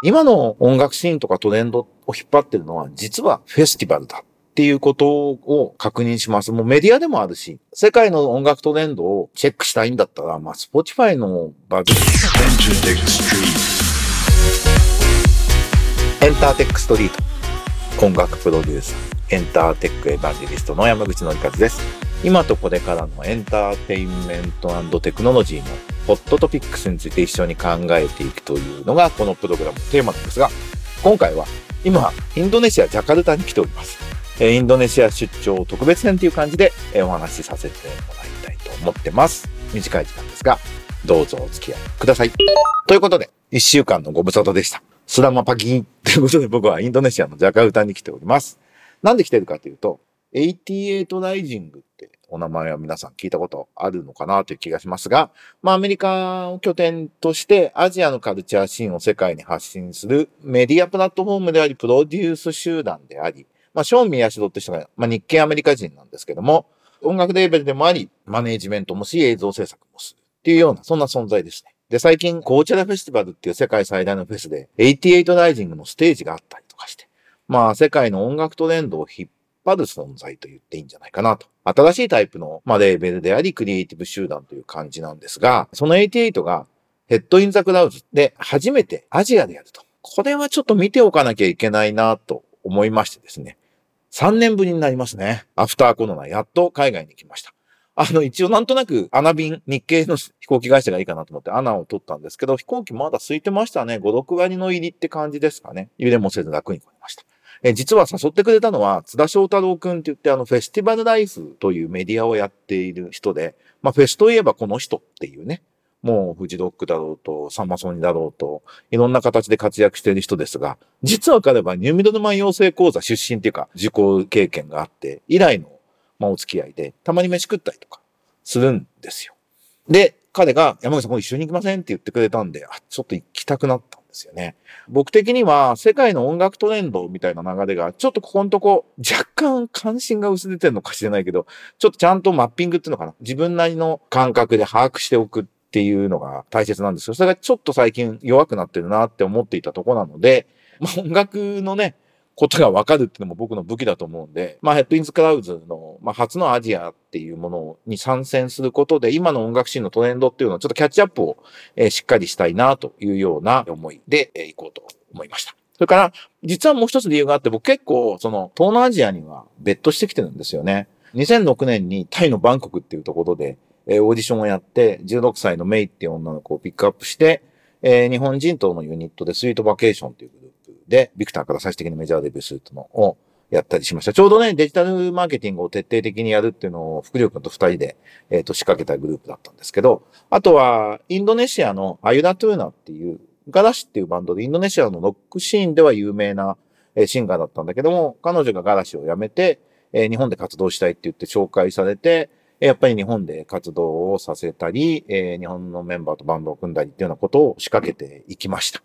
今の音楽シーンとかトレンドを引っ張ってるのは、実はフェスティバルだっていうことを確認します。もうメディアでもあるし、世界の音楽トレンドをチェックしたいんだったら、まあ、 Spotify のバグ。エンターテックストリート。音楽プロデューサー、エンターテックエヴァンジリストの山口のりかずです。今とこれからのエンターテインメントテクノロジーのホットトピックスについて一緒に考えていくというのがこのプログラムのテーマなんですが、今回は今、インドネシア・ジャカルタに来ております。インドネシア出張特別編という感じでお話しさせてもらいたいと思ってます。短い時間ですが、どうぞお付き合いください。ということで、一週間のご無沙汰でした。スラマパキンということで僕はインドネシアのジャカルタに来ております。なんで来てるかというと、88ライジングってお名前は皆さん聞いたことあるのかなという気がしますが、まあアメリカを拠点としてアジアのカルチャーシーンを世界に発信するメディアプラットフォームであり、プロデュース集団であり、まあショーン・ミヤシドって人が、まあ日系アメリカ人なんですけども、音楽レーベルでもあり、マネージメントもし、映像制作もするっていうような、そんな存在ですね。で、最近、コーチェラフェスティバルっていう世界最大のフェスで、88ライジングのステージがあったりとかして、まあ世界の音楽トレンドを引っ張る存在と言っていいんじゃないかなと。新しいタイプの、まあ、レーベルであり、クリエイティブ集団という感じなんですが、その88がHead In The Clouds で初めてアジアでやると。これはちょっと見ておかなきゃいけないなと思いましてですね。3年ぶりになりますね。アフターコロナ、やっと海外に来ました。あの、一応なんとなく、 ANA便、日系の飛行機会社がいいかなと思って ANAを取ったんですけど、飛行機まだ空いてましたね。5、6割の入りって感じですかね。揺れもせず楽に来ました。え実は誘ってくれたのは、津田翔太郎くんって言って、あの、 Festival Life というメディアをやっている人で、まあ、フェスといえばこの人っていうね、もう、フジロックだろうと、サンマソニだろうと、いろんな形で活躍している人ですが、実は彼はニューミドルマン養成講座出身っていうか、受講経験があって、以来の、まあ、お付き合いで、たまに飯食ったりとかするんですよ。で、彼が山口さんもう一緒に行きませんって言ってくれたんで、あ、ちょっと行きたくなったんですよね。僕的には世界の音楽トレンドみたいな流れが、ちょっとここのとこ若干関心が薄れてるのかしれないけど、ちょっとちゃんとマッピングっていうのかな。自分なりの感覚で把握しておくっていうのが大切なんですよ。それがちょっと最近弱くなってるなって思っていたとこなので、まあ、音楽のね、ことがわかるっていうのも僕の武器だと思うんで、まあ、 Head In The Clouds の、まあ、初のアジアっていうものに参戦することで、今の音楽シーンのトレンドっていうのをちょっとキャッチアップを、えー、しっかりしたいなというような思いで、えー、行こうと思いました。それから、実はもう一つ理由があって、僕結構、その、東南アジアにはベットしてきてるんですよね。2006年にタイのバンコクっていうところで、えー、オーディションをやって、16歳のメイっていう女の子をピックアップして、えー、日本人とのユニットで Sweet Vacation っていうグルで、ビクターから最終的にメジャーデビューするのをやったりしました。ちょうどね、デジタルマーケティングを徹底的にやるっていうのを、福良君と二人で、えっ、ー、と、仕掛けたグループだったんですけど、あとは、インドネシアのアユダトゥーナっていう、 Garasi っていうバンドで、インドネシアのロックシーンでは有名な、えシンガーだったんだけども、彼女がガラシを辞めて、えー、日本で活動したいって言って紹介されて、やっぱり日本で活動をさせたり、えー、日本のメンバーとバンドを組んだりっていうようなことを仕掛けていきました。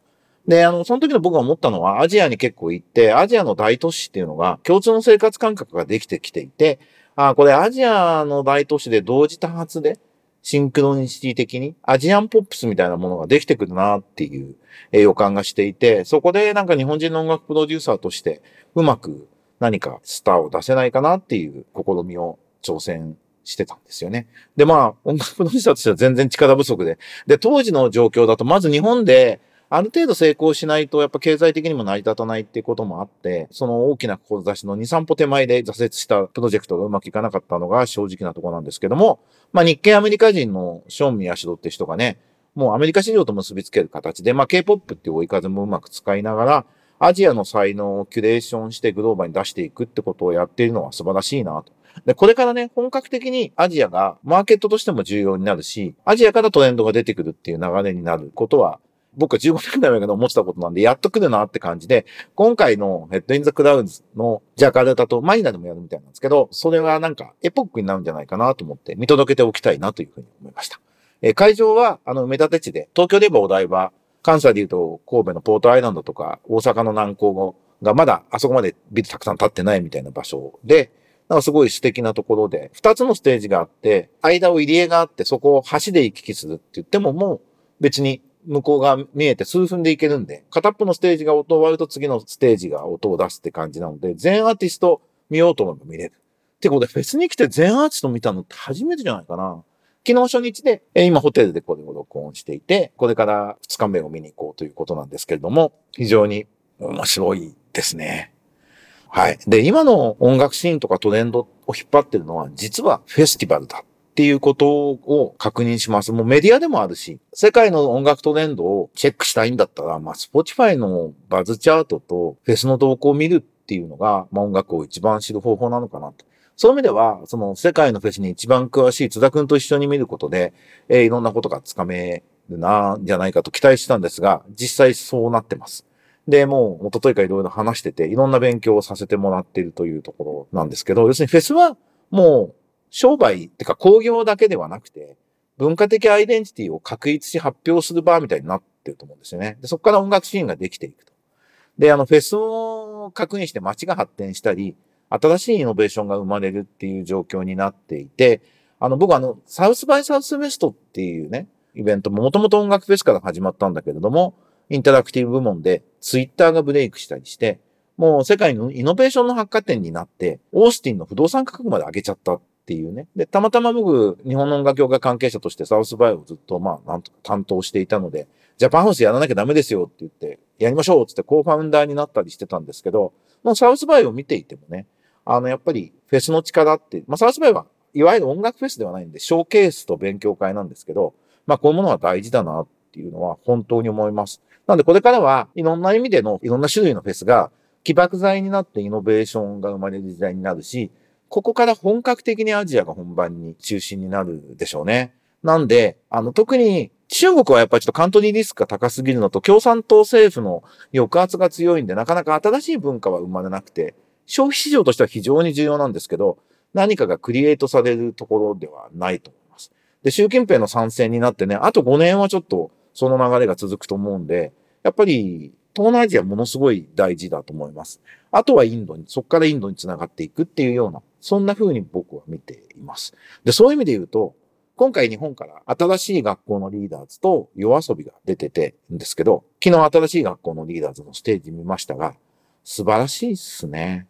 で、あの、その時の僕が思ったのは、アジアに結構行って、アジアの大都市っていうのが、共通の生活感覚ができてきていて、あこれアジアの大都市で同時多発で、シンクロニシティ的に、アジアンポップスみたいなものができてくるなっていう予感がしていて、そこでなんか日本人の音楽プロデューサーとして、うまく何かスターを出せないかなっていう試みを挑戦してたんですよね。で、まあ、音楽プロデューサーとしては全然力不足で。で、当時の状況だと、まず日本で、ある程度成功しないと、やっぱ経済的にも成り立たないっていうこともあって、その大きな志の2、3歩手前で挫折したプロジェクトがうまくいかなかったのが正直なところなんですけども、まあ日系アメリカ人のショーン・ミヤシドって人がね、もうアメリカ市場と結びつける形で、まあ K-POP っていう追い風もうまく使いながら、アジアの才能をキュレーションしてグローバルに出していくってことをやっているのは素晴らしいなと。で、これからね、本格的にアジアがマーケットとしても重要になるし、アジアからトレンドが出てくるっていう流れになることは僕は15年ぐらい前から思ってたことなんで、やっと来るなって感じで、今回の Head In The Clouds のジャカルタとマニラでもやるみたいなんですけど、それはなんかエポックになるんじゃないかなと思って見届けておきたいなというふうに思いました。え、会場は、あの、埋め立て地で、東京で言えばお台場、関西で言うと神戸のポートアイランドとか、大阪の南港がまだあそこまでビルたくさん建ってないみたいな場所で、なんかすごい素敵なところで、二つのステージがあって、間を入り江があって、そこを橋で行き来するって言ってももう別に向こうが見えて数分でいけるんで、片っぽのステージが音終わると次のステージが音を出すって感じなので、全アーティスト見ようと思えば見れる。ってことで、フェスに来て全アーティスト見たのって初めてじゃないかな。昨日初日で、え今ホテルでこれを録音していて、これから2日目を見に行こうということなんですけれども、非常に面白いですね。はい。で、今の音楽シーンとかトレンドを引っ張ってるのは、実はフェスティバルだっていうことを確認します。もうメディアでもあるし、世界の音楽トレンドをチェックしたいんだったら、まあ、Spotify のバズチャートとフェスの動向を見るっていうのが、まあ、音楽を一番知る方法なのかなと。そういう意味では、その世界のフェスに一番詳しい津田くんと一緒に見ることで、えー、いろんなことがつかめるな、じゃないかと期待してたんですが、実際そうなってます。で、もう、一昨日からいろいろ話してて、いろんな勉強をさせてもらっているというところなんですけど、要するにフェスはもう商売ってか工業だけではなくて、文化的アイデンティティを確立し発表する場みたいになってると思うんですよね。でそこから音楽シーンができていくと。で、あの、フェスを確認して街が発展したり、新しいイノベーションが生まれるっていう状況になっていて、あの、僕あの、サウスバイサウスウェストっていうね、イベントももともと音楽フェスから始まったんだけれども、インタラクティブ部門でツイッターがブレイクしたりして、もう世界のイノベーションの発火点になって、オースティンの不動産価格まで上げちゃったっっていうね。で、たまたま僕、日本の音楽業界関係者としてサウスバイをずっと、まあ、なんとか担当していたので、ジャパンハウスやらなきゃダメですよって言って、やりましょうってってコーファウンダーになったりしてたんですけど、もうサウスバイを見ていてもね、あの、やっぱりフェスの力って、まあ、サウスバイはいわゆる音楽フェスではないんで、ショーケースと勉強会なんですけど、まあ、こういうものは大事だなっていうのは本当に思います。なんでこれからはいろんな意味でのいろんな種類のフェスが起爆剤になってイノベーションが生まれる時代になるし、ここから本格的にアジアが本番に中心になるでしょうね。なんで、あの、特に中国はやっぱりちょっとカントリーリスクが高すぎるのと、共産党政府の抑圧が強いんで、なかなか新しい文化は生まれなくて、消費市場としては非常に重要なんですけど、何かがクリエイトされるところではないと思います。で、習近平の参戦になってね、あと5年はちょっとその流れが続くと思うんで、やっぱり東南アジアものすごい大事だと思います。あとはインドに、そこからインドに繋がっていくっていうような、そんな風に僕は見ています。で、そういう意味で言うと、今回日本から新しい学校のリーダーズと夜遊びが出ててんですけど、昨日新しい学校のリーダーズのステージ見ましたが、素晴らしいっすね。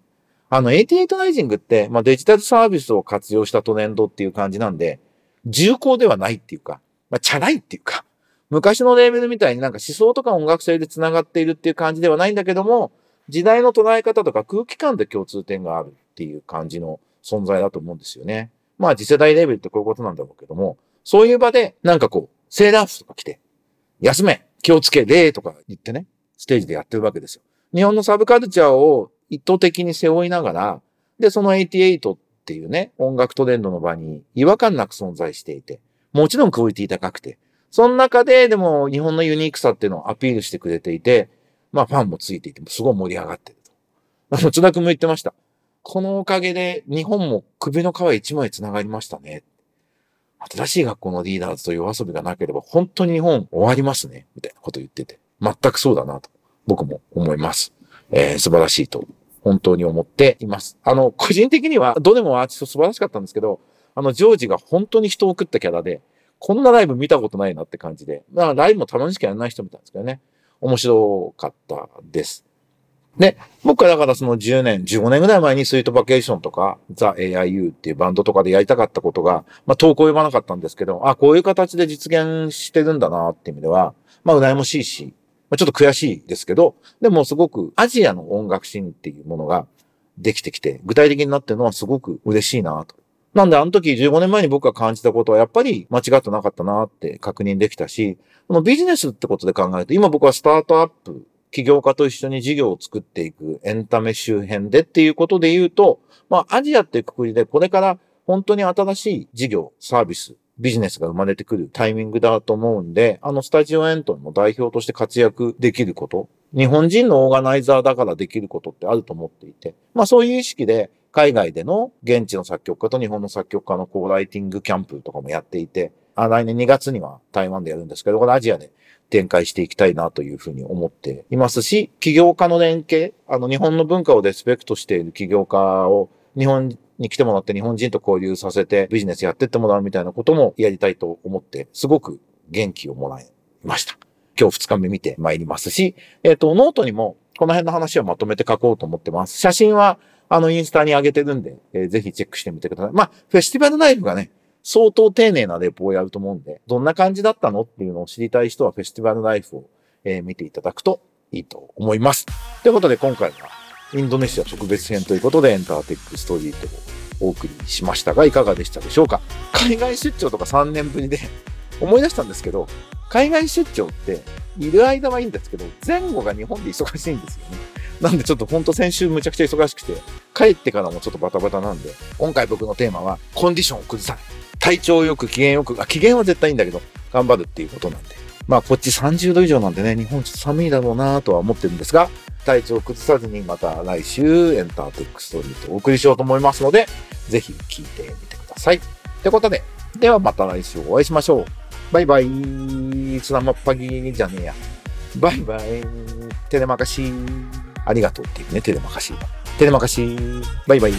あの、88ライジングって、まあ、デジタルサービスを活用したトレンドっていう感じなんで、重厚ではないっていうか、まあ、チャラいっていうか、昔のレーベルみたいになんか思想とか音楽性で繋がっているっていう感じではないんだけども、時代の捉え方とか空気感で共通点があるっていう感じの存在だと思うんですよね。まあ次世代レベルってこういうことなんだろうけども、そういう場でなんかこう、セーラー服とか着て、休め気をつけ礼とか言ってね、ステージでやってるわけですよ。日本のサブカルチャーを一方的に背負いながら、で、その88っていうね、音楽トレンドの場に違和感なく存在していて、もちろんクオリティ高くて、その中で、でも日本のユニークさっていうのをアピールしてくれていて、まあファンもついていて、すごい盛り上がってると。あの、津田くんも言ってました。このおかげで日本も首の皮一枚繋がりましたね。新しい学校のリーダーズという遊びがなければ本当に日本終わりますね。みたいなこと言ってて。全くそうだなと僕も思います。えー、素晴らしいと本当に思っています。あの、個人的にはどれもアーティスト素晴らしかったんですけど、あの、ジョージが本当に人を送ったキャラで、こんなライブ見たことないなって感じで。だからライブも楽しくやらない人みたいですけどね。面白かったです。で、僕はだからその10年、15年ぐらい前にスイートバケーションとか、ザ・ AIU っていうバンドとかでやりたかったことが、まあ投稿読まなかったんですけど、あ、こういう形で実現してるんだなっていう意味では、まあ羨ましいし、まあ、ちょっと悔しいですけど、でもすごくアジアの音楽シーンっていうものができてきて、具体的になってるのはすごく嬉しいなとなんであの時15年前に僕が感じたことはやっぱり間違ってなかったなって確認できたし、このビジネスってことで考えると、今僕はスタートアップ、起業家と一緒に事業を作っていくエンタメ周辺でっていうことで言うと、まあアジアってくくりでこれから本当に新しい事業、サービス、ビジネスが生まれてくるタイミングだと思うんで、あのスタジオエントの代表として活躍できること、日本人のオーガナイザーだからできることってあると思っていて、まあそういう意識で海外での現地の作曲家と日本の作曲家のコーライティングキャンプとかもやっていて、あ来年2月には台湾でやるんですけど、これアジアで展開していきたいなというふうに思っていますし、起業家の連携、あの日本の文化をリスペクトしている起業家を日本に来てもらって日本人と交流させてビジネスやってってもらうみたいなこともやりたいと思って、すごく元気をもらいました。今日2日目見て参りますし、えっ、と、ノートにもこの辺の話をまとめて書こうと思ってます。写真は、あの、インスタに上げてるんで、えーぜひチェックしてみてください。まあ、 Festival Life がね、相当丁寧なレポをやると思うんで、どんな感じだったのっていうのを知りたい人はフェスティバルライフを、えー見ていただくといいと思います。ということで今回はインドネシア特別編ということでエンターテックストリートをお送りしましたがいかがでしたでしょうか？海外出張とか3年ぶりで思い出したんですけど、海外出張っている間はいいんですけど、前後が日本で忙しいんですよね。なんでちょっとほんと先週むちゃくちゃ忙しくて、帰ってからもちょっとバタバタなんで、今回僕のテーマはコンディションを崩さない。体調よく機嫌よく、あ、機嫌は絶対いいんだけど、頑張るっていうことなんで。まあこっち30度以上なんでね、日本ちょっと寒いだろうなとは思ってるんですが、体調を崩さずにまた来週エンターテックストリートをお送りしようと思いますので、ぜひ聞いてみてください。ってことで、ではまた来週お会いしましょう。バイバイ。スナマッパギじゃねえや。バイバイ。テレマカシーありがとうっていうね、テレマカシテレマカシバイバイ。